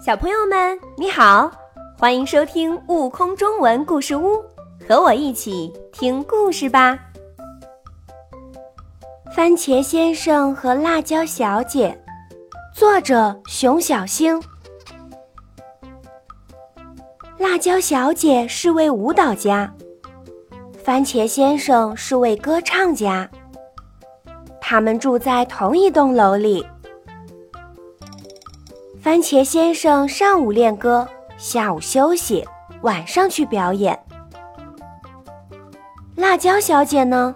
小朋友们，你好，欢迎收听《悟空中文故事屋》，和我一起听故事吧。番茄先生和辣椒小姐，作者熊小星。辣椒小姐是位舞蹈家，番茄先生是位歌唱家。他们住在同一栋楼里。番茄先生上午练歌，下午休息，晚上去表演。辣椒小姐呢？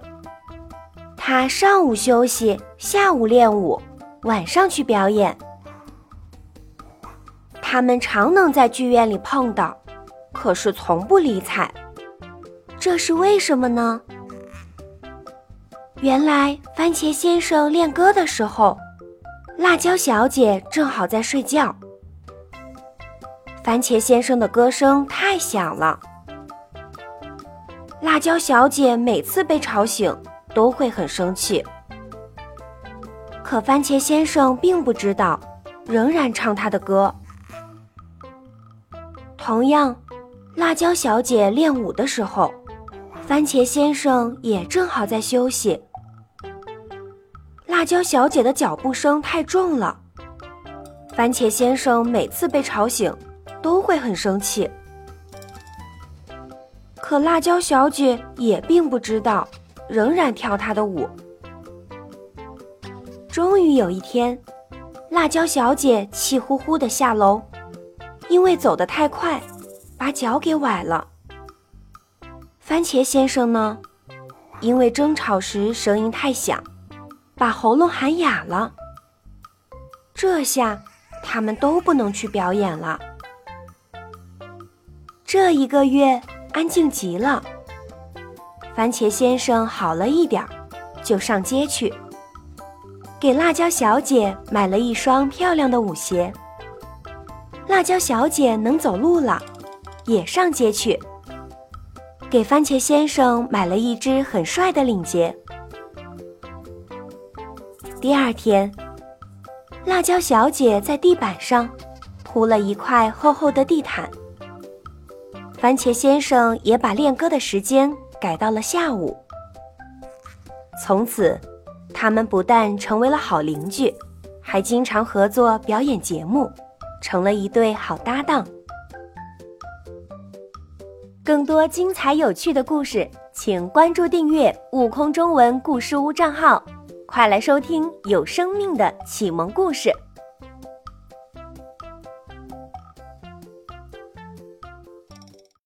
她上午休息，下午练舞，晚上去表演。他们常能在剧院里碰到，可是从不理睬。这是为什么呢？原来番茄先生练歌的时候。辣椒小姐正好在睡觉。番茄先生的歌声太响了，辣椒小姐每次被吵醒都会很生气。可番茄先生并不知道，仍然唱他的歌。同样，辣椒小姐练舞的时候，番茄先生也正好在休息。辣椒小姐的脚步声太重了，番茄先生每次被吵醒都会很生气。可辣椒小姐也并不知道，仍然跳她的舞。终于有一天，辣椒小姐气呼呼地下楼，因为走得太快，把脚给崴了。番茄先生呢，因为争吵时声音太响。把喉咙喊哑了，这下他们都不能去表演了。这一个月安静极了。番茄先生好了一点儿，就上街去，给辣椒小姐买了一双漂亮的舞鞋。辣椒小姐能走路了，也上街去，给番茄先生买了一只很帅的领结。第二天，辣椒小姐在地板上铺了一块厚厚的地毯。番茄先生也把练歌的时间改到了下午。从此，他们不但成为了好邻居，还经常合作表演节目，成了一对好搭档。更多精彩有趣的故事，请关注订阅“悟空中文故事屋”账号。快来收听有生命的启蒙故事。